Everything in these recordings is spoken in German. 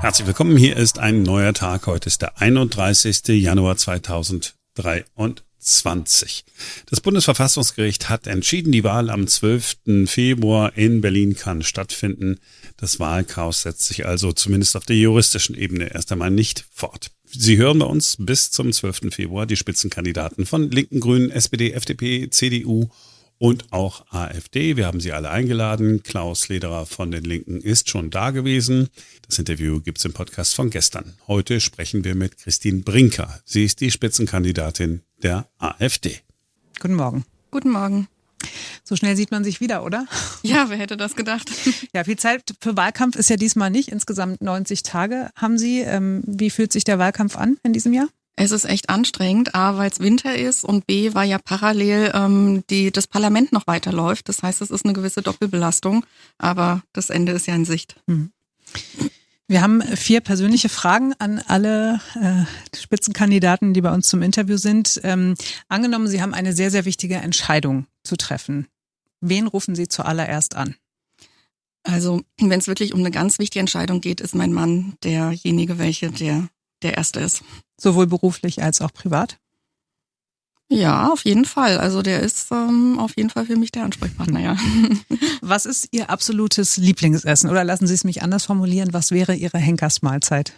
Herzlich willkommen. Hier ist ein neuer Tag. Heute ist der 31. Januar 2023. Das Bundesverfassungsgericht hat entschieden, die Wahl am 12. Februar in Berlin kann stattfinden. Das Wahlchaos setzt sich also zumindest auf der juristischen Ebene erst einmal nicht fort. Sie hören bei uns bis zum 12. Februar die Spitzenkandidaten von Linken, Grünen, SPD, FDP, CDU und auch AfD. Wir haben sie alle eingeladen. Klaus Lederer von den Linken ist schon da gewesen. Das Interview gibt's im Podcast von gestern. Heute sprechen wir mit Christine Brinker. Sie ist die Spitzenkandidatin der AfD. Guten Morgen. Guten Morgen. So schnell sieht man sich wieder, oder? Ja, wer hätte das gedacht? Ja, viel Zeit für Wahlkampf ist ja diesmal nicht. Insgesamt 90 Tage haben Sie. Ähm, wie fühlt sich der Wahlkampf an in diesem Jahr? Es ist echt anstrengend, A, weil es Winter ist und B, weil ja parallel ähm, die, das Parlament noch weiterläuft. Das heißt, es ist eine gewisse Doppelbelastung, aber das Ende ist ja in Sicht. Hm. Wir haben vier persönliche Fragen an alle äh, Spitzenkandidaten, die bei uns zum Interview sind. Ähm, angenommen, Sie haben eine sehr, sehr wichtige Entscheidung zu treffen. Wen rufen Sie zuallererst an? Also, wenn es wirklich um eine ganz wichtige Entscheidung geht, ist mein Mann derjenige, welche der der erste ist. Sowohl beruflich als auch privat? Ja, auf jeden Fall. Also der ist ähm, auf jeden Fall für mich der Ansprechpartner, ja. Was ist Ihr absolutes Lieblingsessen? Oder lassen Sie es mich anders formulieren, was wäre Ihre Henkersmahlzeit?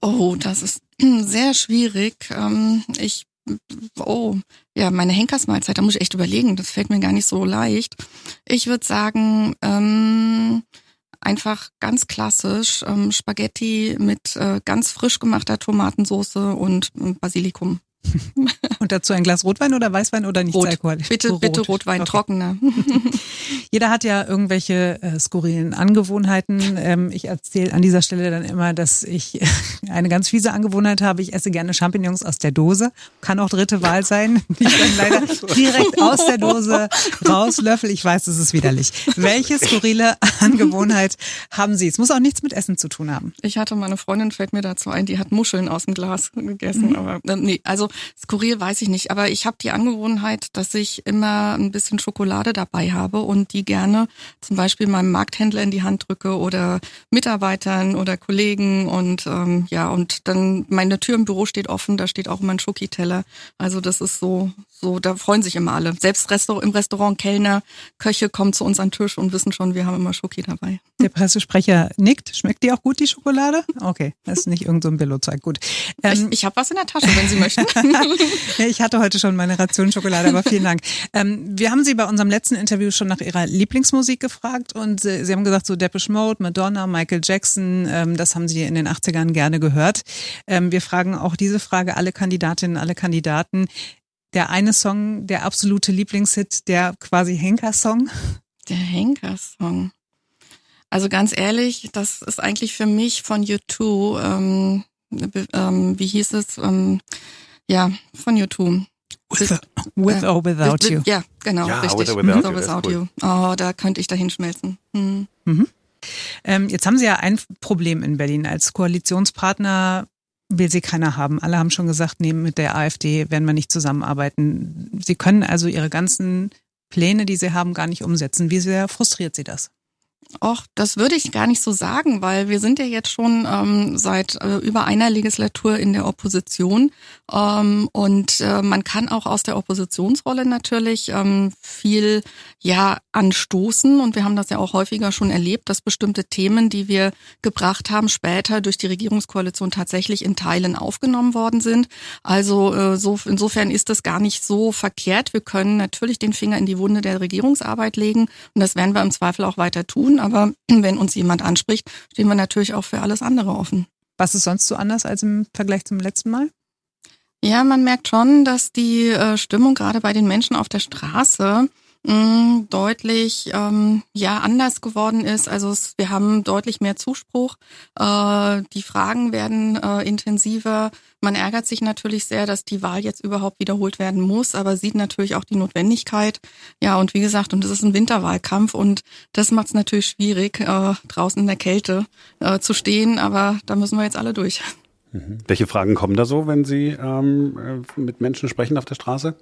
Oh, das ist sehr schwierig. Ähm, ich, oh, ja, meine Henkersmahlzeit, da muss ich echt überlegen. Das fällt mir gar nicht so leicht. Ich würde sagen, ähm, einfach ganz klassisch ähm, Spaghetti mit äh, ganz frisch gemachter Tomatensauce und äh, Basilikum. Und dazu ein Glas Rotwein oder Weißwein oder nicht Rot. alkoholisch? Bitte, Rot. bitte Rotwein, okay. trockener. Jeder hat ja irgendwelche äh, skurrilen Angewohnheiten. Ähm, ich erzähle an dieser Stelle dann immer, dass ich eine ganz fiese Angewohnheit habe. Ich esse gerne Champignons aus der Dose. Kann auch dritte Wahl sein. Ich dann leider direkt aus der Dose rauslöffel. Ich weiß, es ist widerlich. Welche skurrile Angewohnheit haben Sie? Es muss auch nichts mit Essen zu tun haben. Ich hatte meine Freundin, fällt mir dazu ein, die hat Muscheln aus dem Glas gegessen. Mhm. Aber äh, nee, also Skurril weiß ich nicht, aber ich habe die Angewohnheit, dass ich immer ein bisschen Schokolade dabei habe und die gerne zum Beispiel meinem Markthändler in die Hand drücke oder Mitarbeitern oder Kollegen und ähm, ja, und dann meine Tür im Büro steht offen, da steht auch immer ein Schokiteller. Also das ist so, so, da freuen sich immer alle. Selbst im Restaurant Kellner, Köche kommen zu uns an den Tisch und wissen schon, wir haben immer Schoki dabei. Der Pressesprecher nickt. Schmeckt die auch gut, die Schokolade? Okay, das ist nicht irgendein so Billo-Zeug. Gut. Ähm, ich ich habe was in der Tasche, wenn Sie möchten. ich hatte heute schon meine Ration Schokolade, aber vielen Dank. Ähm, wir haben Sie bei unserem letzten Interview schon nach Ihrer Lieblingsmusik gefragt und Sie haben gesagt, so Depeche Mode, Madonna, Michael Jackson, ähm, das haben Sie in den 80ern gerne gehört. Ähm, wir fragen auch diese Frage alle Kandidatinnen, alle Kandidaten. Der eine Song, der absolute Lieblingshit, der quasi Henker-Song? Der Henker-Song. Also ganz ehrlich, das ist eigentlich für mich von U2, ähm, ähm, wie hieß es? Ähm, ja, von U2. With, with äh, or without with, with, you. Ja, genau, ja, richtig. With or without, with or without you. Oh, da könnte ich dahin schmelzen. Hm. Mhm. Ähm, jetzt haben Sie ja ein Problem in Berlin. Als Koalitionspartner will sie keiner haben. Alle haben schon gesagt, nee, mit der AfD werden wir nicht zusammenarbeiten. Sie können also Ihre ganzen Pläne, die Sie haben, gar nicht umsetzen. Wie sehr frustriert Sie das? Och, das würde ich gar nicht so sagen, weil wir sind ja jetzt schon ähm, seit äh, über einer Legislatur in der Opposition ähm, und äh, man kann auch aus der Oppositionsrolle natürlich ähm, viel ja anstoßen und wir haben das ja auch häufiger schon erlebt, dass bestimmte Themen, die wir gebracht haben, später durch die Regierungskoalition tatsächlich in Teilen aufgenommen worden sind. Also äh, so insofern ist das gar nicht so verkehrt. Wir können natürlich den Finger in die Wunde der Regierungsarbeit legen und das werden wir im Zweifel auch weiter tun aber wenn uns jemand anspricht, stehen wir natürlich auch für alles andere offen. Was ist sonst so anders als im Vergleich zum letzten Mal? Ja, man merkt schon, dass die äh, Stimmung gerade bei den Menschen auf der Straße mh, deutlich ähm, ja anders geworden ist. Also es, wir haben deutlich mehr Zuspruch. Äh, die Fragen werden äh, intensiver. Man ärgert sich natürlich sehr, dass die Wahl jetzt überhaupt wiederholt werden muss, aber sieht natürlich auch die Notwendigkeit. Ja, und wie gesagt, und das ist ein Winterwahlkampf und das macht es natürlich schwierig, äh, draußen in der Kälte äh, zu stehen. Aber da müssen wir jetzt alle durch. Mhm. Welche Fragen kommen da so, wenn Sie ähm, äh, mit Menschen sprechen auf der Straße?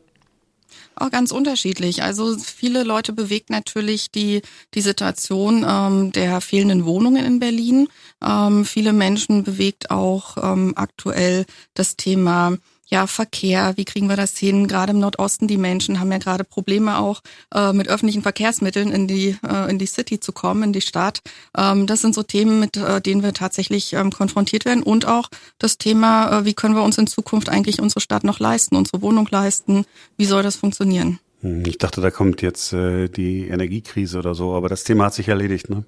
Auch ganz unterschiedlich. Also viele Leute bewegt natürlich die, die Situation ähm, der fehlenden Wohnungen in Berlin. Ähm, viele Menschen bewegt auch ähm, aktuell das Thema ja, Verkehr, wie kriegen wir das hin? Gerade im Nordosten, die Menschen haben ja gerade Probleme auch äh, mit öffentlichen Verkehrsmitteln in die, äh, in die City zu kommen, in die Stadt. Ähm, das sind so Themen, mit äh, denen wir tatsächlich ähm, konfrontiert werden. Und auch das Thema, äh, wie können wir uns in Zukunft eigentlich unsere Stadt noch leisten, unsere Wohnung leisten? Wie soll das funktionieren? Hm, ich dachte, da kommt jetzt äh, die Energiekrise oder so, aber das Thema hat sich erledigt, ne?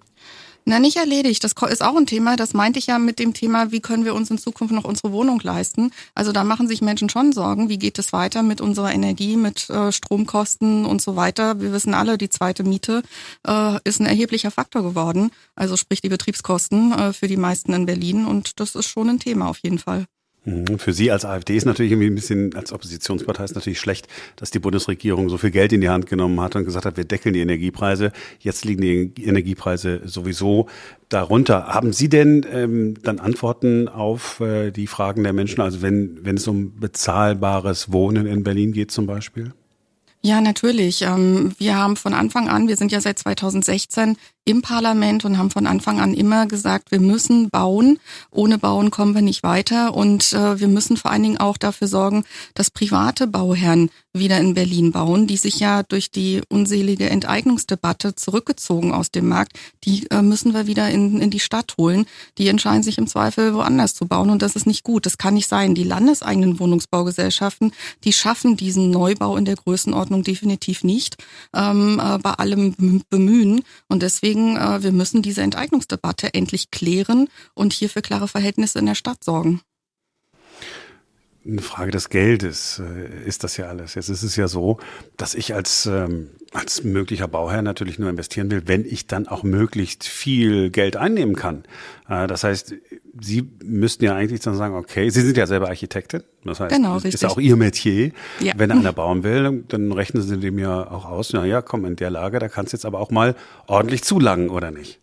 Na, nicht erledigt. Das ist auch ein Thema. Das meinte ich ja mit dem Thema, wie können wir uns in Zukunft noch unsere Wohnung leisten. Also da machen sich Menschen schon Sorgen. Wie geht es weiter mit unserer Energie, mit äh, Stromkosten und so weiter? Wir wissen alle, die zweite Miete äh, ist ein erheblicher Faktor geworden. Also sprich die Betriebskosten äh, für die meisten in Berlin. Und das ist schon ein Thema auf jeden Fall. Mhm. Für Sie als AfD ist natürlich irgendwie ein bisschen, als Oppositionspartei ist natürlich schlecht, dass die Bundesregierung so viel Geld in die Hand genommen hat und gesagt hat, wir deckeln die Energiepreise. Jetzt liegen die Energiepreise sowieso darunter. Haben Sie denn ähm, dann Antworten auf äh, die Fragen der Menschen? Also wenn, wenn es um bezahlbares Wohnen in Berlin geht zum Beispiel? Ja, natürlich. Ähm, wir haben von Anfang an, wir sind ja seit 2016 im Parlament und haben von Anfang an immer gesagt, wir müssen bauen. Ohne Bauen kommen wir nicht weiter. Und äh, wir müssen vor allen Dingen auch dafür sorgen, dass private Bauherren wieder in Berlin bauen, die sich ja durch die unselige Enteignungsdebatte zurückgezogen aus dem Markt. Die äh, müssen wir wieder in, in die Stadt holen. Die entscheiden sich im Zweifel woanders zu bauen und das ist nicht gut. Das kann nicht sein. Die landeseigenen Wohnungsbaugesellschaften, die schaffen diesen Neubau in der Größenordnung definitiv nicht ähm, äh, bei allem Bemühen. Und deswegen deswegen, äh, wir müssen diese Enteignungsdebatte endlich klären und hier für klare Verhältnisse in der Stadt sorgen. Eine Frage des Geldes äh, ist das ja alles. Jetzt ist es ja so, dass ich als, ähm, als möglicher Bauherr natürlich nur investieren will, wenn ich dann auch möglichst viel Geld einnehmen kann. Äh, das heißt, Sie müssten ja eigentlich dann sagen, okay, Sie sind ja selber Architektin. Das heißt, genau, das ist auch Ihr Metier. Ja. Wenn einer bauen will, dann rechnen Sie dem ja auch aus, na ja, komm, in der Lage, da kannst du jetzt aber auch mal ordentlich zulangen, oder nicht?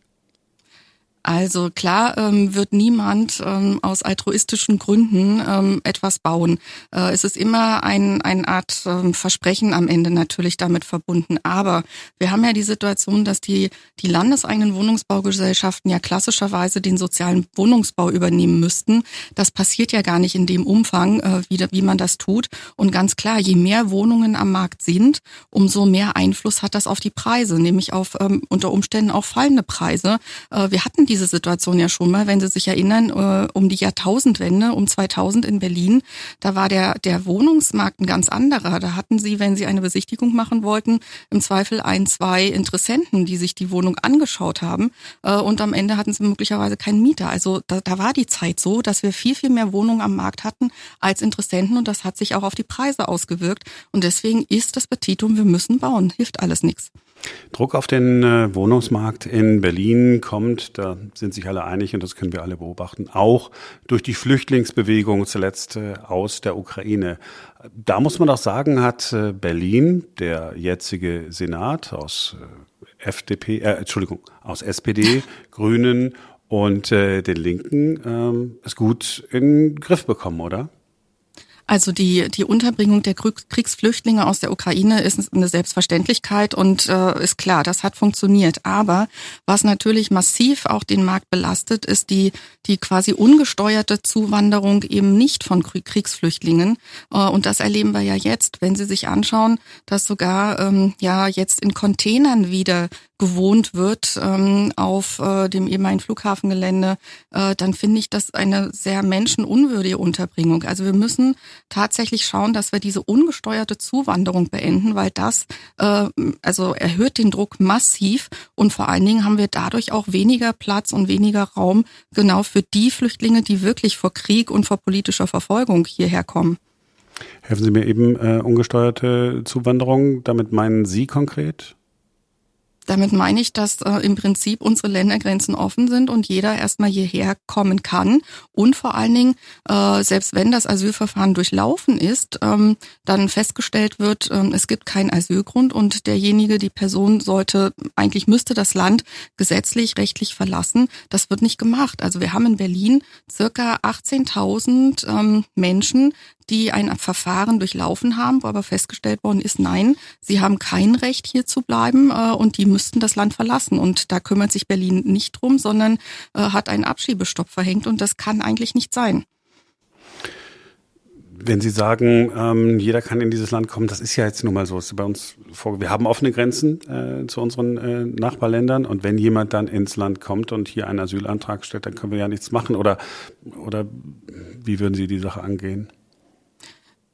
Also klar ähm, wird niemand ähm, aus altruistischen Gründen ähm, etwas bauen. Äh, es ist immer ein, eine Art ähm, Versprechen am Ende natürlich damit verbunden. Aber wir haben ja die Situation, dass die, die landeseigenen Wohnungsbaugesellschaften ja klassischerweise den sozialen Wohnungsbau übernehmen müssten. Das passiert ja gar nicht in dem Umfang, äh, wie, wie man das tut. Und ganz klar, je mehr Wohnungen am Markt sind, umso mehr Einfluss hat das auf die Preise, nämlich auf ähm, unter Umständen auch fallende Preise. Äh, wir hatten diese Situation ja schon mal, wenn Sie sich erinnern, äh, um die Jahrtausendwende, um 2000 in Berlin, da war der, der Wohnungsmarkt ein ganz anderer. Da hatten Sie, wenn Sie eine Besichtigung machen wollten, im Zweifel ein, zwei Interessenten, die sich die Wohnung angeschaut haben äh, und am Ende hatten Sie möglicherweise keinen Mieter. Also da, da war die Zeit so, dass wir viel, viel mehr Wohnungen am Markt hatten als Interessenten und das hat sich auch auf die Preise ausgewirkt und deswegen ist das Petitum, wir müssen bauen, hilft alles nichts. Druck auf den äh, Wohnungsmarkt in Berlin kommt, da sind sich alle einig und das können wir alle beobachten, auch durch die Flüchtlingsbewegung zuletzt äh, aus der Ukraine. Da muss man doch sagen, hat äh, Berlin, der jetzige Senat aus FDP, äh, Entschuldigung, aus SPD, Grünen und den Linken, ähm, es gut in den Griff bekommen, oder? Also die, die Unterbringung der Kriegsflüchtlinge aus der Ukraine ist eine Selbstverständlichkeit und äh, ist klar, das hat funktioniert. Aber was natürlich massiv auch den Markt belastet, ist die, die quasi ungesteuerte Zuwanderung eben nicht von Kriegsflüchtlingen. Äh, und das erleben wir ja jetzt, wenn Sie sich anschauen, dass sogar ähm, ja jetzt in Containern wieder gewohnt wird ähm, auf äh, dem ehemaligen Flughafengelände, äh, dann finde ich das eine sehr menschenunwürdige Unterbringung. Also wir müssen tatsächlich schauen, dass wir diese ungesteuerte Zuwanderung beenden, weil das äh, also erhöht den Druck massiv und vor allen Dingen haben wir dadurch auch weniger Platz und weniger Raum genau für die Flüchtlinge, die wirklich vor Krieg und vor politischer Verfolgung hierher kommen. Helfen Sie mir eben äh, ungesteuerte Zuwanderung. Damit meinen Sie konkret? Damit meine ich, dass äh, im Prinzip unsere Ländergrenzen offen sind und jeder erstmal hierher kommen kann. Und vor allen Dingen, äh, selbst wenn das Asylverfahren durchlaufen ist, ähm, dann festgestellt wird, ähm, es gibt keinen Asylgrund und derjenige, die Person sollte, eigentlich müsste das Land gesetzlich, rechtlich verlassen. Das wird nicht gemacht. Also wir haben in Berlin circa 18.000 ähm, Menschen, die ein Verfahren durchlaufen haben, wo aber festgestellt worden ist, nein, sie haben kein Recht hier zu bleiben äh, und die müssten das Land verlassen. Und da kümmert sich Berlin nicht drum, sondern äh, hat einen Abschiebestopp verhängt und das kann eigentlich nicht sein. Wenn Sie sagen, ähm, jeder kann in dieses Land kommen, das ist ja jetzt nun mal so. Ist bei uns vor, wir haben offene Grenzen äh, zu unseren äh, Nachbarländern und wenn jemand dann ins Land kommt und hier einen Asylantrag stellt, dann können wir ja nichts machen. Oder, oder wie würden Sie die Sache angehen?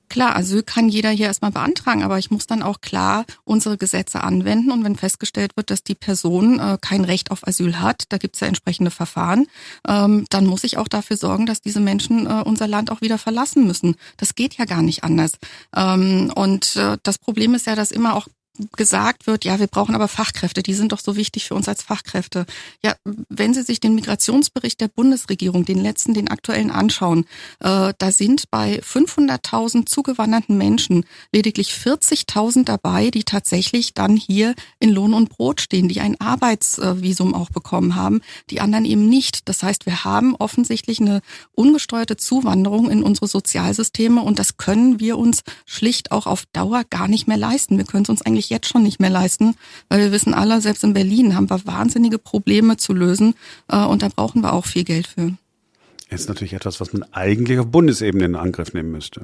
Klar, Asyl kann jeder hier erstmal beantragen, aber ich muss dann auch klar unsere Gesetze anwenden und wenn festgestellt wird, dass die Person äh, kein Recht auf Asyl hat, da gibt es ja entsprechende Verfahren, ähm, dann muss ich auch dafür sorgen, dass diese Menschen äh, unser Land auch wieder verlassen müssen. Das geht ja gar nicht anders. Ähm, und äh, das Problem ist ja, dass immer auch gesagt wird, ja, wir brauchen aber Fachkräfte, die sind doch so wichtig für uns als Fachkräfte. Ja, wenn Sie sich den Migrationsbericht der Bundesregierung, den letzten, den aktuellen anschauen, äh, da sind bei 500.000 zugewanderten Menschen lediglich 40.000 dabei, die tatsächlich dann hier in Lohn und Brot stehen, die ein Arbeitsvisum auch bekommen haben, die anderen eben nicht. Das heißt, wir haben offensichtlich eine ungesteuerte Zuwanderung in unsere Sozialsysteme und das können wir uns schlicht auch auf Dauer gar nicht mehr leisten. Wir können es uns eigentlich eigentlich jetzt schon nicht mehr leisten, weil wir wissen alle, selbst in Berlin haben wir wahnsinnige Probleme zu lösen äh, und da brauchen wir auch viel Geld für. Ist natürlich etwas, was man eigentlich auf Bundesebene in Angriff nehmen müsste.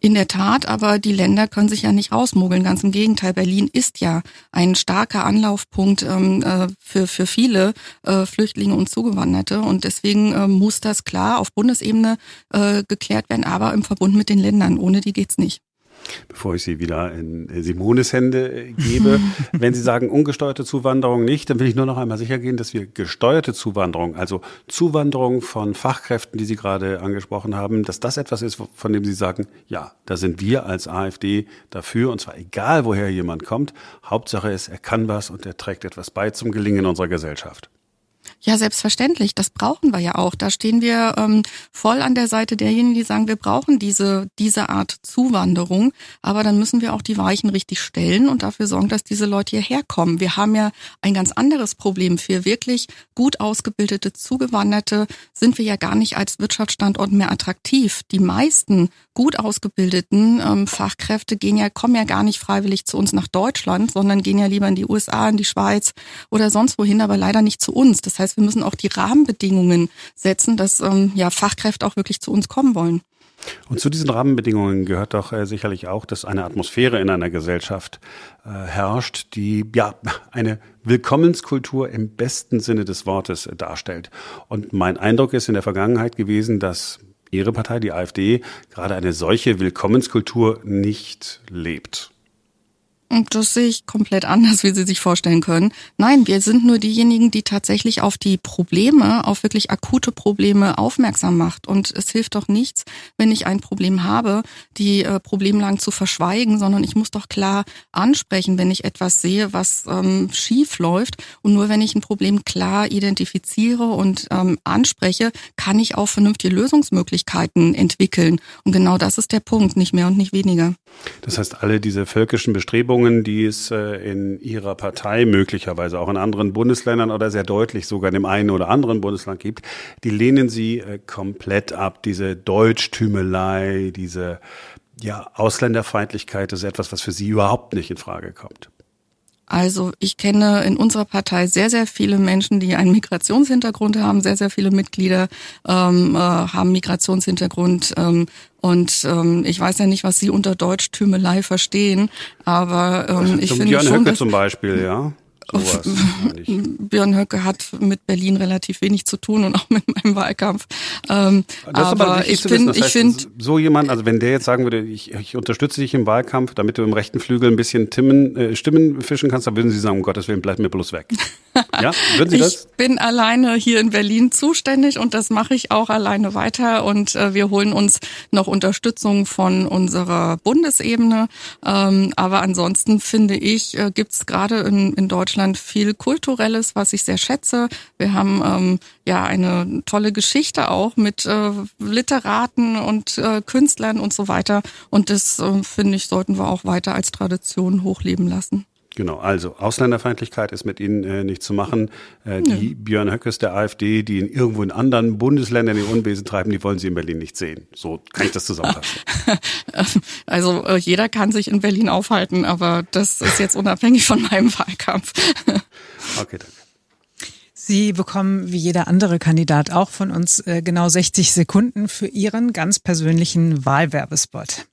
In der Tat, aber die Länder können sich ja nicht rausmogeln. Ganz im Gegenteil, Berlin ist ja ein starker Anlaufpunkt ähm, äh, für, für viele äh, Flüchtlinge und Zugewanderte. Und deswegen äh, muss das klar auf Bundesebene äh, geklärt werden, aber im Verbund mit den Ländern. Ohne die geht's nicht bevor ich sie wieder in Simones Hände äh, gebe. Wenn Sie sagen ungesteuerte Zuwanderung nicht, dann will ich nur noch einmal sicher gehen, dass wir gesteuerte Zuwanderung, also Zuwanderung von Fachkräften, die Sie gerade angesprochen haben, dass das etwas ist, von dem Sie sagen, ja, da sind wir als AfD dafür, und zwar egal, woher jemand kommt. Hauptsache ist, er kann was und er trägt etwas bei zum Gelingen unserer Gesellschaft. Ja, selbstverständlich. Das brauchen wir ja auch. Da stehen wir ähm, voll an der Seite derjenigen, die sagen, wir brauchen diese, diese Art Zuwanderung. Aber dann müssen wir auch die Weichen richtig stellen und dafür sorgen, dass diese Leute hierher kommen. Wir haben ja ein ganz anderes Problem. Für wirklich gut ausgebildete Zugewanderte sind wir ja gar nicht als Wirtschaftsstandort mehr attraktiv. Die meisten gut ausgebildeten ähm, Fachkräfte gehen ja, kommen ja gar nicht freiwillig zu uns nach Deutschland, sondern gehen ja lieber in die USA, in die Schweiz oder sonst wohin, aber leider nicht zu uns. Das heißt, wir müssen auch die Rahmenbedingungen setzen, dass ähm, ja Fachkräfte auch wirklich zu uns kommen wollen. Und zu diesen Rahmenbedingungen gehört doch äh, sicherlich auch, dass eine Atmosphäre in einer Gesellschaft äh, herrscht, die ja eine Willkommenskultur im besten Sinne des Wortes äh, darstellt. Und mein Eindruck ist in der Vergangenheit gewesen, dass Ihre Partei, die AfD, gerade eine solche Willkommenskultur nicht lebt. Das sehe ich komplett anders, wie Sie sich vorstellen können. Nein, wir sind nur diejenigen, die tatsächlich auf die Probleme, auf wirklich akute Probleme aufmerksam macht. Und es hilft doch nichts, wenn ich ein Problem habe, die äh, Problemlagen zu verschweigen, sondern ich muss doch klar ansprechen, wenn ich etwas sehe, was ähm, schief läuft. Und nur wenn ich ein Problem klar identifiziere und ähm, anspreche, kann ich auch vernünftige Lösungsmöglichkeiten entwickeln. Und genau das ist der Punkt, nicht mehr und nicht weniger. Das heißt, alle diese völkischen Bestrebungen, die es äh, in Ihrer Partei möglicherweise auch in anderen Bundesländern oder sehr deutlich sogar in dem einen oder anderen Bundesland gibt, die lehnen Sie äh, komplett ab. Diese Deutschtümelei, diese ja, Ausländerfeindlichkeit, ist etwas, was für Sie überhaupt nicht in Frage kommt. Also ich kenne in unserer Partei sehr, sehr viele Menschen, die einen Migrationshintergrund haben. Sehr, sehr viele Mitglieder ähm, äh, haben Migrationshintergrund. Ähm, und ähm, ich weiß ja nicht, was Sie unter Deutschtümelei verstehen, aber ähm, ich finde schon, Höcke zum Beispiel, ja. Björn Höcke hat mit Berlin relativ wenig zu tun und auch mit meinem Wahlkampf. Ähm, aber ich finde, ich finde so jemand, also wenn der jetzt sagen würde, ich, ich unterstütze dich im Wahlkampf, damit du im rechten Flügel ein bisschen Timmen, äh, Stimmen fischen kannst, dann würden Sie sagen, um Gottes Willen, bleib mir bloß weg. ja, würden Sie das? Ich bin alleine hier in Berlin zuständig und das mache ich auch alleine weiter und äh, wir holen uns noch Unterstützung von unserer Bundesebene. Ähm, aber ansonsten finde ich, äh, gibt es gerade in, in Deutschland Deutschland viel Kulturelles, was ich sehr schätze. Wir haben ähm, ja eine tolle Geschichte auch mit äh, Literaten und äh, Künstlern und so weiter. Und das, äh, finde ich, sollten wir auch weiter als Tradition hochleben lassen. Genau, also Ausländerfeindlichkeit ist mit Ihnen äh, nicht zu machen. Äh, die ja. Björn Höckes der AfD, die in irgendwo in anderen Bundesländern den Unwesen treiben, die wollen Sie in Berlin nicht sehen. So kann ich das zusammenfassen. Also äh, jeder kann sich in Berlin aufhalten, aber das ist jetzt unabhängig von meinem Wahlkampf. Okay, danke. Sie bekommen wie jeder andere Kandidat auch von uns äh, genau 60 Sekunden für Ihren ganz persönlichen Wahlwerbespot.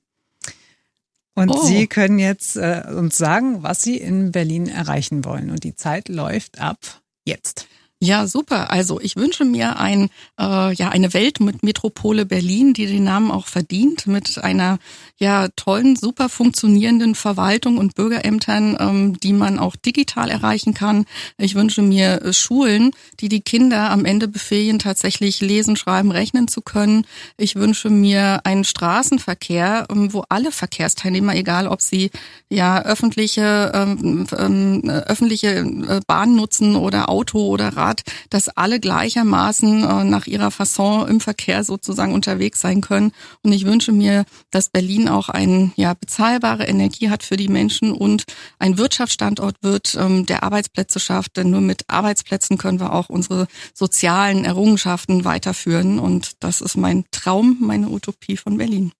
Und oh. Sie können jetzt äh, uns sagen, was Sie in Berlin erreichen wollen. Und die Zeit läuft ab jetzt. Ja, super. Also ich wünsche mir ein, äh, ja, eine Welt mit Metropole Berlin, die den Namen auch verdient, mit einer ja tollen, super funktionierenden Verwaltung und Bürgerämtern, ähm, die man auch digital erreichen kann. Ich wünsche mir äh, Schulen, die die Kinder am Ende befähigen, tatsächlich lesen, schreiben, rechnen zu können. Ich wünsche mir einen Straßenverkehr, ähm, wo alle Verkehrsteilnehmer, egal ob sie ja öffentliche ähm, ähm, öffentliche äh, Bahn nutzen oder Auto oder Rad Grad, dass alle gleichermaßen äh, nach ihrer Fasson im Verkehr sozusagen unterwegs sein können. Und ich wünsche mir, dass Berlin auch eine ja, bezahlbare Energie hat für die Menschen und ein Wirtschaftsstandort wird, ähm, der Arbeitsplätze schafft. Denn nur mit Arbeitsplätzen können wir auch unsere sozialen Errungenschaften weiterführen. Und das ist mein Traum, meine Utopie von Berlin.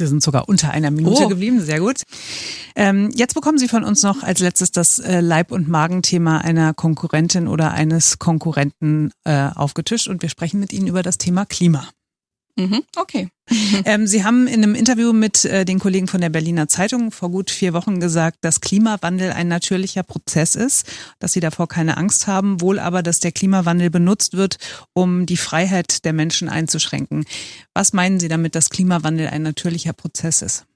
Sie sind sogar unter einer Minute oh. geblieben, sehr gut. Ähm, jetzt bekommen Sie von uns noch als letztes das äh, Leib- und Magenthema einer Konkurrentin oder eines Konkurrenten äh, aufgetischt und wir sprechen mit Ihnen über das Thema Klima. Mhm, okay. Ähm, Sie haben in einem Interview mit äh, den Kollegen von der Berliner Zeitung vor gut vier Wochen gesagt, dass Klimawandel ein natürlicher Prozess ist, dass Sie davor keine Angst haben, wohl aber, dass der Klimawandel benutzt wird, um die Freiheit der Menschen einzuschränken. Was meinen Sie damit, dass Klimawandel ein natürlicher Prozess ist?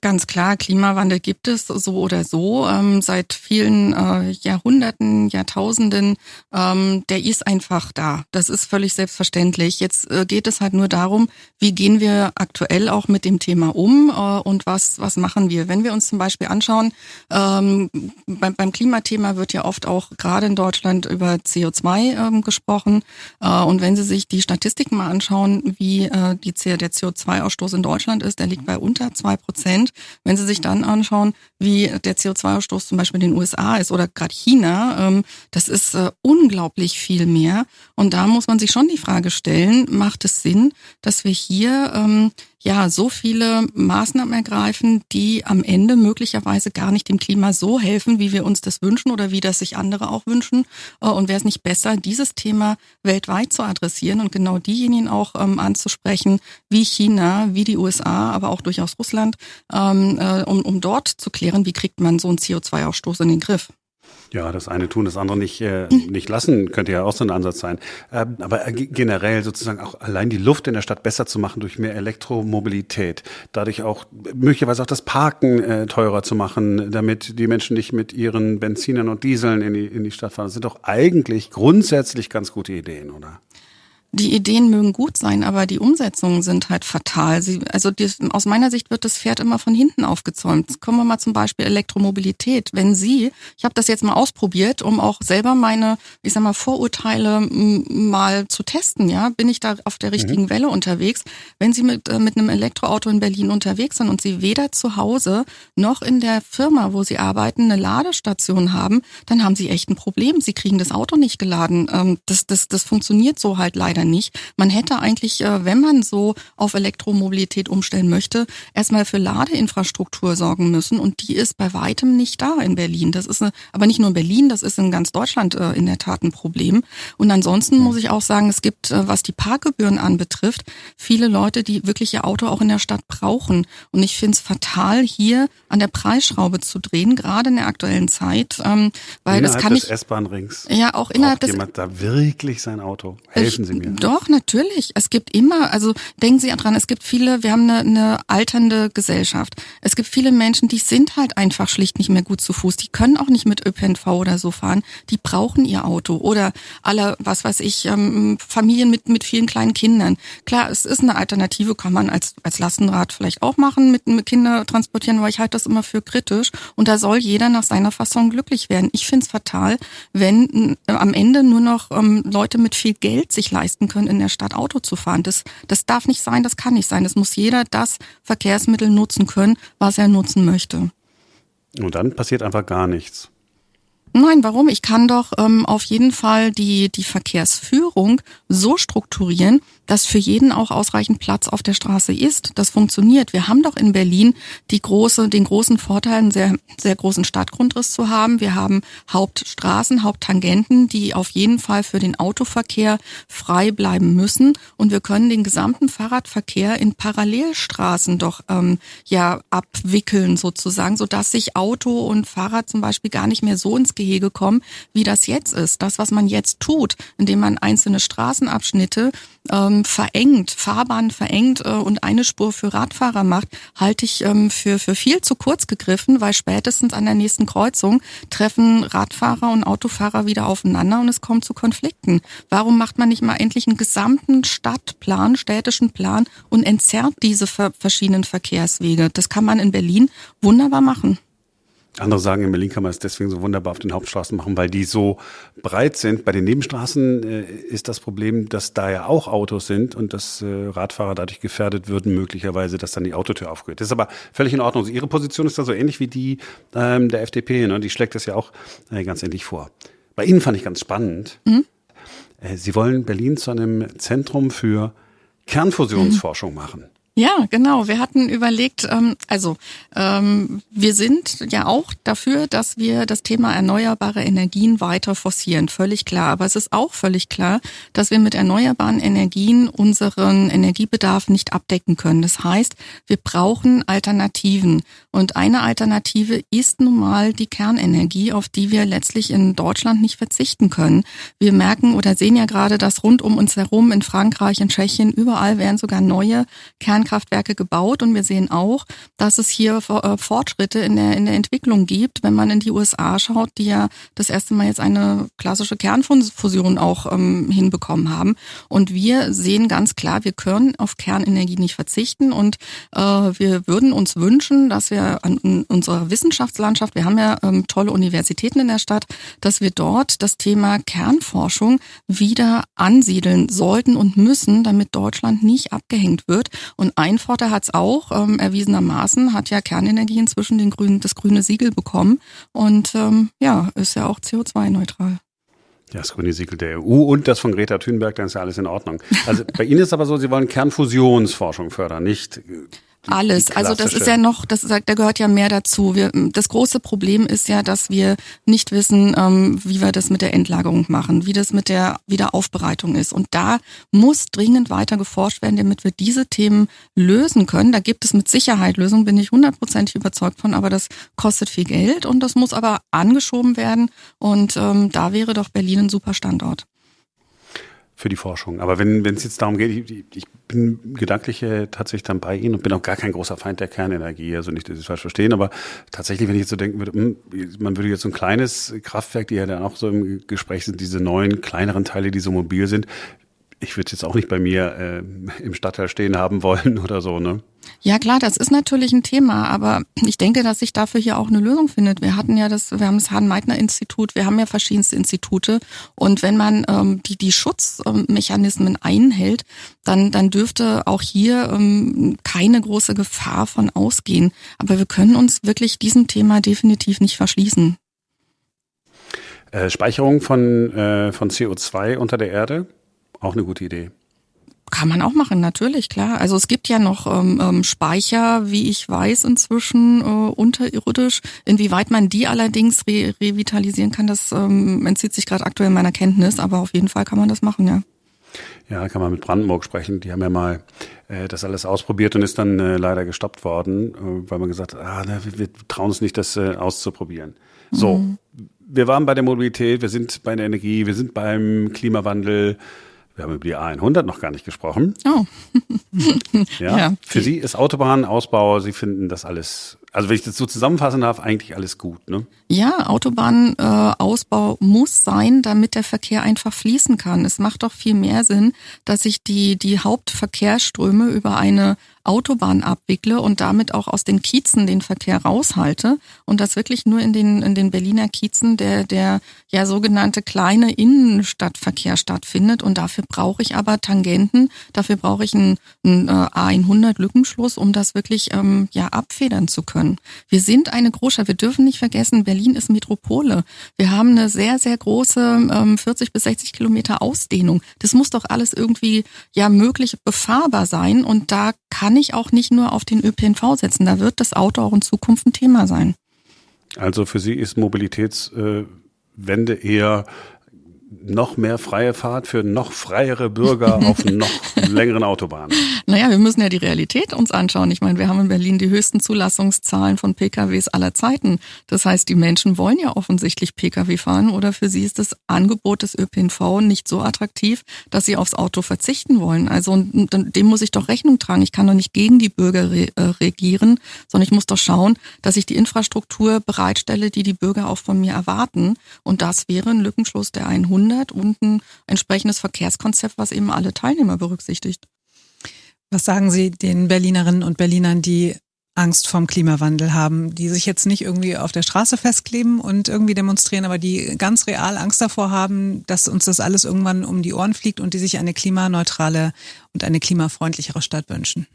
Ganz klar, Klimawandel gibt es so oder so ähm, seit vielen äh, Jahrhunderten, Jahrtausenden. Ähm, der ist einfach da. Das ist völlig selbstverständlich. Jetzt äh, geht es halt nur darum, wie gehen wir aktuell auch mit dem Thema um äh, und was was machen wir. Wenn wir uns zum Beispiel anschauen, ähm, beim, beim Klimathema wird ja oft auch gerade in Deutschland über CO2 ähm, gesprochen. Äh, und wenn Sie sich die Statistiken mal anschauen, wie äh, die, der CO2-Ausstoß in Deutschland ist, der liegt bei unter zwei Prozent. Prozent. Wenn Sie sich dann anschauen, wie der CO2-Ausstoß zum Beispiel in den USA ist oder gerade China, ähm, das ist äh, unglaublich viel mehr. Und da muss man sich schon die Frage stellen, macht es Sinn, dass wir hier ähm, ja so viele Maßnahmen ergreifen, die am Ende möglicherweise gar nicht dem Klima so helfen, wie wir uns das wünschen oder wie das sich andere auch wünschen. Äh, und wäre es nicht besser, dieses Thema weltweit zu adressieren und genau diejenigen auch ähm, anzusprechen, wie China, wie die USA, aber auch durchaus Russland, ähm, äh, um, um dort zu klären, wie kriegt man so einen CO2-Ausstoß in den Griff. Ja, das eine tun, das andere nicht, äh, nicht lassen, könnte ja auch so ein Ansatz sein. Ähm, aber generell sozusagen auch allein die Luft in der Stadt besser zu machen durch mehr Elektromobilität, dadurch auch möglicherweise auch das Parken äh, teurer zu machen, damit die Menschen nicht mit ihren Benzinern und Dieseln in die, in die Stadt fahren. Das sind doch eigentlich grundsätzlich ganz gute Ideen, oder? Die Ideen mögen gut sein, aber die Umsetzungen sind halt fatal. Sie, also die, aus meiner Sicht wird das Pferd immer von hinten aufgezäumt. Kommen wir mal zum Beispiel Elektromobilität. Wenn Sie, ich habe das jetzt mal ausprobiert, um auch selber meine, ich sag mal, Vorurteile mal zu testen, ja, bin ich da auf der richtigen mhm. Welle unterwegs. Wenn Sie mit, äh, mit einem Elektroauto in Berlin unterwegs sind und Sie weder zu Hause noch in der Firma, wo Sie arbeiten, eine Ladestation haben, dann haben Sie echt ein Problem. Sie kriegen das Auto nicht geladen. Ähm, das, das, das funktioniert so halt leider leider nicht. Man hätte eigentlich, äh, wenn man so auf Elektromobilität umstellen möchte, erstmal für Ladeinfrastruktur sorgen müssen und die ist bei weitem nicht da in Berlin. Das ist eine, aber nicht nur in Berlin, das ist in ganz Deutschland äh, in der Tat ein Problem. Und ansonsten muss ich auch sagen, es gibt, äh, was die Parkgebühren anbetrifft, viele Leute, die wirklich ihr Auto auch in der Stadt brauchen. Und ich finde es fatal, hier an der Preisschraube zu drehen, gerade in der aktuellen Zeit, ähm, weil innerhalb das kann des S-Bahn-Rings. Ja, auch innerhalb des. jemand da wirklich sein Auto? Helfen Sie mir. Doch, natürlich. Es gibt immer, also denken Sie dran, es gibt viele, wir haben eine, eine alternde Gesellschaft. Es gibt viele Menschen, die sind halt einfach schlicht nicht mehr gut zu Fuß. Die können auch nicht mit ÖPNV oder so fahren. Die brauchen ihr Auto. Oder alle, was weiß ich, ähm, Familien mit, mit vielen kleinen Kindern. Klar, es ist eine Alternative, kann man als, als Lastenrad vielleicht auch machen, mit, mit Kinder transportieren, aber ich halte das immer für kritisch. Und da soll jeder nach seiner Fassung glücklich werden. Ich finde es fatal, wenn äh, am Ende nur noch ähm, Leute mit viel Geld sich leisten können, in der Stadt Auto zu fahren. Das, das darf nicht sein, das kann nicht sein. Es muss jeder das Verkehrsmittel nutzen können, was er nutzen möchte. Und dann passiert einfach gar nichts. Nein, warum? Ich kann doch ähm, auf jeden Fall die, die Verkehrsführung so strukturieren, dass für jeden auch ausreichend Platz auf der Straße ist. Das funktioniert. Wir haben doch in Berlin die große, den großen Vorteil, einen sehr, sehr großen Stadtgrundriss zu haben. Wir haben Hauptstraßen, Haupttangenten, die auf jeden Fall für den Autoverkehr frei bleiben müssen. Und wir können den gesamten Fahrradverkehr in Parallelstraßen doch ähm, ja abwickeln sozusagen, sodass sich Auto und Fahrrad zum Beispiel gar nicht mehr so ins Gehege kommen, wie das jetzt ist. Das, was man jetzt tut, indem man einzelne Straßenabschnitte ähm, verengt, Fahrbahn verengt äh, und eine Spur für Radfahrer macht, halte ich ähm, für, für viel zu kurz gegriffen, weil spätestens an der nächsten Kreuzung treffen Radfahrer und Autofahrer wieder aufeinander und es kommt zu Konflikten. Warum macht man nicht mal endlich einen gesamten Stadtplan, städtischen Plan und entzerrt diese verschiedenen Verkehrswege? Das kann man in Berlin wunderbar machen. Andere sagen, in Berlin kann man es deswegen so wunderbar auf den Hauptstraßen machen, weil die so breit sind. Bei den Nebenstraßen äh, ist das Problem, dass da ja auch Autos sind und dass äh, Radfahrer dadurch gefährdet würden, möglicherweise, dass dann die Autotür aufgeht. Das ist aber völlig in Ordnung. Ihre Position ist da so ähnlich wie die ähm, der FDP. Ne? Die schlägt das ja auch äh, ganz ähnlich vor. Bei Ihnen fand ich ganz spannend. Mhm. Äh, Sie wollen Berlin zu einem Zentrum für Kernfusionsforschung mhm. machen. Ja, genau. Wir hatten überlegt, ähm, also ähm, wir sind ja auch dafür, dass wir das Thema erneuerbare Energien weiter forcieren, völlig klar. Aber es ist auch völlig klar, dass wir mit erneuerbaren Energien unseren Energiebedarf nicht abdecken können. Das heißt, wir brauchen Alternativen. Und eine Alternative ist nun mal die Kernenergie, auf die wir letztlich in Deutschland nicht verzichten können. Wir merken oder sehen ja gerade, dass rund um uns herum in Frankreich, in Tschechien, überall werden sogar neue Kern Kernkraftwerke gebaut und wir sehen auch, dass es hier äh, Fortschritte in der, in der Entwicklung gibt, wenn man in die USA schaut, die ja das erste Mal jetzt eine klassische Kernfusion auch ähm, hinbekommen haben. Und wir sehen ganz klar, wir können auf Kernenergie nicht verzichten und äh, wir würden uns wünschen, dass wir an unserer Wissenschaftslandschaft, wir haben ja ähm, tolle Universitäten in der Stadt, dass wir dort das Thema Kernforschung wieder ansiedeln sollten und müssen, damit Deutschland nicht abgehängt wird. Und ein Vorteil hat es auch, ähm, erwiesenermaßen hat ja Kernenergie inzwischen den grünen, das grüne Siegel bekommen und ähm, ja, ist ja auch CO2-neutral. Ja, das grüne Siegel der EU und das von Greta Thunberg, dann ist ja alles in Ordnung. Also bei Ihnen ist aber so, Sie wollen Kernfusionsforschung fördern, nicht alles. Also das ist ja noch, das da gehört ja mehr dazu. Wir, das große Problem ist ja, dass wir nicht wissen, ähm, wie wir das mit der Endlagerung machen, wie das mit der Wiederaufbereitung ist. Und da muss dringend weiter geforscht werden, damit wir diese Themen lösen können. Da gibt es mit Sicherheit Lösungen, bin ich hundertprozentig überzeugt von, aber das kostet viel Geld und das muss aber angeschoben werden. Und ähm, da wäre doch Berlin ein super Standort für die Forschung. Aber wenn es jetzt darum geht, ich, ich bin gedanklich äh, tatsächlich dann bei Ihnen und bin auch gar kein großer Feind der Kernenergie. Also nicht, dass Sie es falsch verstehen, aber tatsächlich, wenn ich jetzt so denken würde, hm, man würde jetzt so ein kleines Kraftwerk, die ja dann auch so im Gespräch sind, diese neuen kleineren Teile, die so mobil sind, ich würde jetzt auch nicht bei mir äh, im Stadtteil stehen haben wollen oder so, ne? Ja klar, das ist natürlich ein Thema, aber ich denke, dass sich dafür hier auch eine Lösung findet. Wir hatten ja das, wir haben das Hahn-Meitner-Institut, wir haben ja verschiedenste Institute und wenn man ähm, die, die Schutzmechanismen einhält, dann, dann dürfte auch hier ähm, keine große Gefahr von ausgehen. Aber wir können uns wirklich diesem Thema definitiv nicht verschließen. Äh, Speicherung von, äh, von CO2 unter der Erde? Auch eine gute Idee. Kann man auch machen, natürlich, klar. Also es gibt ja noch ähm, ähm, Speicher, wie ich weiß, inzwischen äh, unterirdisch. Inwieweit man die allerdings re revitalisieren kann, das ähm, entzieht sich gerade aktuell meiner Kenntnis, aber auf jeden Fall kann man das machen, ja. Ja, kann man mit Brandenburg sprechen. Die haben ja mal äh, das alles ausprobiert und ist dann äh, leider gestoppt worden, äh, weil man gesagt hat, ah, na, wir, wir trauen uns nicht, das äh, auszuprobieren. So, mhm. wir waren bei der Mobilität, wir sind bei der Energie, wir sind beim Klimawandel Wir haben über die A100 noch gar nicht gesprochen. Oh. ja. ja. Für Sie ist Autobahnausbau, Sie finden das alles also wenn ich das so zusammenfassen darf, eigentlich alles gut, ne? Ja, Autobahnausbau äh, muss sein, damit der Verkehr einfach fließen kann. Es macht doch viel mehr Sinn, dass ich die, die Hauptverkehrsströme über eine Autobahn abwickle und damit auch aus den Kiezen den Verkehr raushalte und das wirklich nur in den, in den Berliner Kiezen der, der ja sogenannte kleine Innenstadtverkehr stattfindet und dafür brauche ich aber Tangenten, dafür brauche ich einen, einen äh, A100 Lückenschluss, um das wirklich ähm, ja abfedern zu können können. Wir sind eine Großstadt. Wir dürfen nicht vergessen, Berlin ist Metropole. Wir haben eine sehr, sehr große ähm, 40 bis 60 Kilometer Ausdehnung. Das muss doch alles irgendwie ja möglich befahrbar sein. Und da kann ich auch nicht nur auf den ÖPNV setzen. Da wird das Auto auch in Zukunft ein Thema sein. Also für Sie ist Mobilitätswende eher noch mehr freie Fahrt für noch freiere Bürger auf noch längeren Autobahnen? Naja, wir müssen ja die Realität uns anschauen. Ich meine, wir haben in Berlin die höchsten Zulassungszahlen von PKWs aller Zeiten. Das heißt, die Menschen wollen ja offensichtlich Pkw fahren oder für sie ist das Angebot des ÖPNV nicht so attraktiv, dass sie aufs Auto verzichten wollen. Also dem muss ich doch Rechnung tragen. Ich kann doch nicht gegen die Bürger re äh, regieren, sondern ich muss doch schauen, dass ich die Infrastruktur bereitstelle, die die Bürger auch von mir erwarten. Und das wäre ein Lückenschluss der 100 100 und ein entsprechendes Verkehrskonzept, was eben alle Teilnehmer berücksichtigt. Was sagen Sie den Berlinerinnen und Berlinern, die Angst vom Klimawandel haben, die sich jetzt nicht irgendwie auf der Straße festkleben und irgendwie demonstrieren, aber die ganz real Angst davor haben, dass uns das alles irgendwann um die Ohren fliegt und die sich eine klimaneutrale und eine klimafreundlichere Stadt wünschen?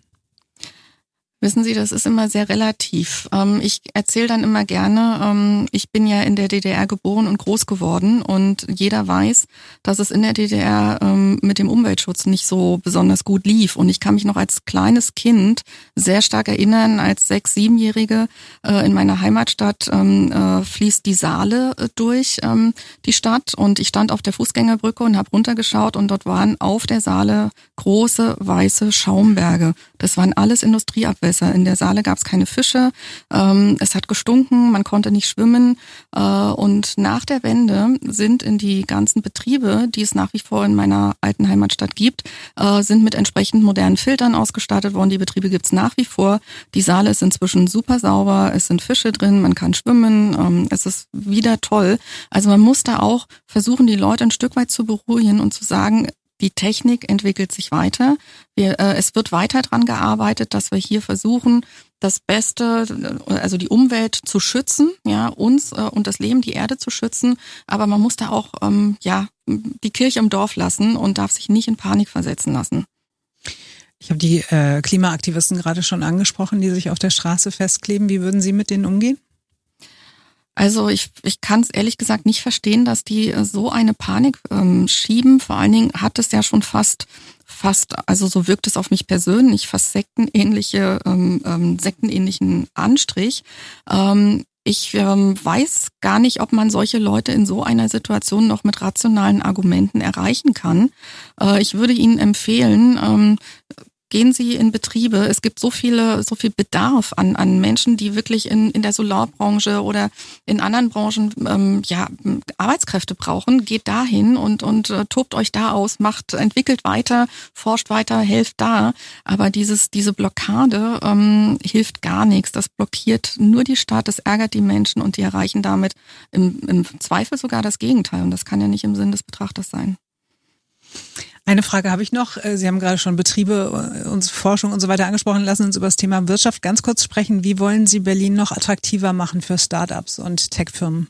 Wissen Sie, das ist immer sehr relativ. Ähm, ich erzähle dann immer gerne, ähm, ich bin ja in der DDR geboren und groß geworden und jeder weiß, dass es in der DDR ähm, mit dem Umweltschutz nicht so besonders gut lief. Und ich kann mich noch als kleines Kind sehr stark erinnern, als sechs-, siebenjährige äh, in meiner Heimatstadt äh, fließt die Saale äh, durch die Stadt und ich stand auf der Fußgängerbrücke und habe runtergeschaut und dort waren auf der Saale große weiße Schaumberge. Das waren alles Industrieabwässer. In der Saale gab es keine Fische. Ähm, es hat gestunken, man konnte nicht schwimmen. Äh, und nach der Wende sind in die ganzen Betriebe, die es nach wie vor in meiner alten Heimatstadt gibt, äh, sind mit entsprechend modernen Filtern ausgestattet worden. Die Betriebe gibt es nach wie vor. Die Saale ist inzwischen super sauber. Es sind Fische drin, man kann schwimmen. Ähm, es ist wieder toll. Also man muss da auch versuchen, die Leute ein Stück weit zu beruhigen und zu sagen, die Technik entwickelt sich weiter. Wir, äh, es wird weiter dran gearbeitet, dass wir hier versuchen, das Beste, also die Umwelt zu schützen, ja, uns äh, und das Leben, die Erde zu schützen. Aber man muss da auch, ähm, ja, die Kirche im Dorf lassen und darf sich nicht in Panik versetzen lassen. Ich habe die äh, Klimaaktivisten gerade schon angesprochen, die sich auf der Straße festkleben. Wie würden Sie mit denen umgehen? Also ich, ich kann es ehrlich gesagt nicht verstehen, dass die äh, so eine Panik ähm, schieben. Vor allen Dingen hat es ja schon fast, fast, also so wirkt es auf mich persönlich, fast sektenähnliche, ähm, ähm, sektenähnlichen Anstrich. Ähm, ich ähm, weiß gar nicht, ob man solche Leute in so einer Situation noch mit rationalen Argumenten erreichen kann. Äh, ich würde Ihnen empfehlen, ähm, gehen Sie in Betriebe. Es gibt so viele, so viel Bedarf an, an Menschen, die wirklich in, in der Solarbranche oder in anderen Branchen ähm, ja, Arbeitskräfte brauchen. Geht dahin und, und äh, tobt euch da aus, macht, entwickelt weiter, forscht weiter, helft da. Aber dieses, diese Blockade ähm, hilft gar nichts. Das blockiert nur die Stadt, das ärgert die Menschen und die erreichen damit im, im Zweifel sogar das Gegenteil. Und das kann ja nicht im Sinn des Betrachters sein. Eine Frage habe ich noch. Äh, Sie haben gerade schon Betriebe äh, und Forschung und so weiter angesprochen. Lassen uns über das Thema Wirtschaft ganz kurz sprechen. Wie wollen Sie Berlin noch attraktiver machen für Startups und Tech-Firmen?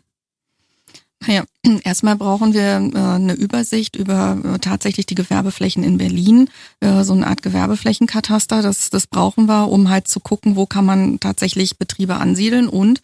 Naja, erstmal brauchen wir äh, eine Übersicht über äh, tatsächlich die Gewerbeflächen in Berlin, äh, so eine Art Gewerbeflächenkataster. Das, das brauchen wir, um halt zu gucken, wo kann man tatsächlich Betriebe ansiedeln. Und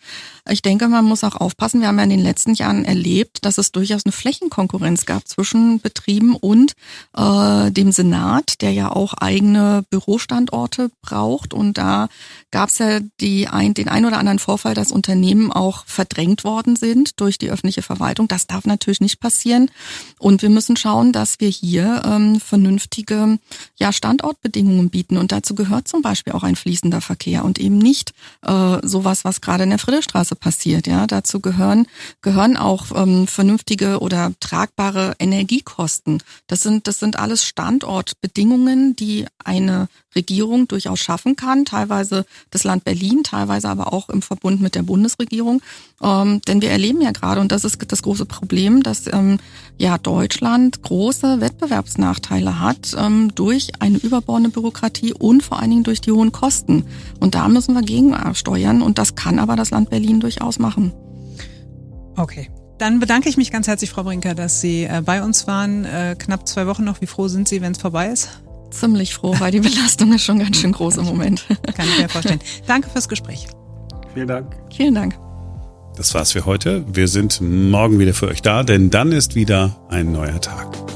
ich denke, man muss auch aufpassen. Wir haben ja in den letzten Jahren erlebt, dass es durchaus eine Flächenkonkurrenz gab zwischen Betrieben und äh, dem Senat, der ja auch eigene Bürostandorte braucht. Und da gab es ja die ein, den ein oder anderen Vorfall, dass Unternehmen auch verdrängt worden sind durch die öffentliche Verwaltung Verwaltung. Das darf natürlich nicht passieren. Und wir müssen schauen, dass wir hier ähm, vernünftige ja, Standortbedingungen bieten. Und dazu gehört zum Beispiel auch ein fließender Verkehr und eben nicht äh, sowas, was gerade in der Friedrichstraße passiert. Ja, dazu gehören gehören auch ähm, vernünftige oder tragbare Energiekosten. Das sind das sind alles Standortbedingungen, die eine Regierung durchaus schaffen kann, teilweise das Land Berlin, teilweise aber auch im Verbund mit der Bundesregierung. Ähm, denn wir erleben ja gerade, und das ist das große Problem, dass ähm, ja Deutschland große Wettbewerbsnachteile hat ähm, durch eine überbordende Bürokratie und vor allen Dingen durch die hohen Kosten. Und da müssen wir gegensteuern und das kann aber das Land Berlin durchaus machen. Okay. Dann bedanke ich mich ganz herzlich, Frau Brinker, dass Sie äh, bei uns waren. Äh, knapp zwei Wochen noch. Wie froh sind Sie, wenn es vorbei ist? ziemlich froh, weil die Belastung ist schon ganz schön groß im Moment. Kann ich mir vorstellen. Danke fürs Gespräch. Vielen Dank. Vielen Dank. Das war's für heute. Wir sind morgen wieder für euch da, denn dann ist wieder ein neuer Tag.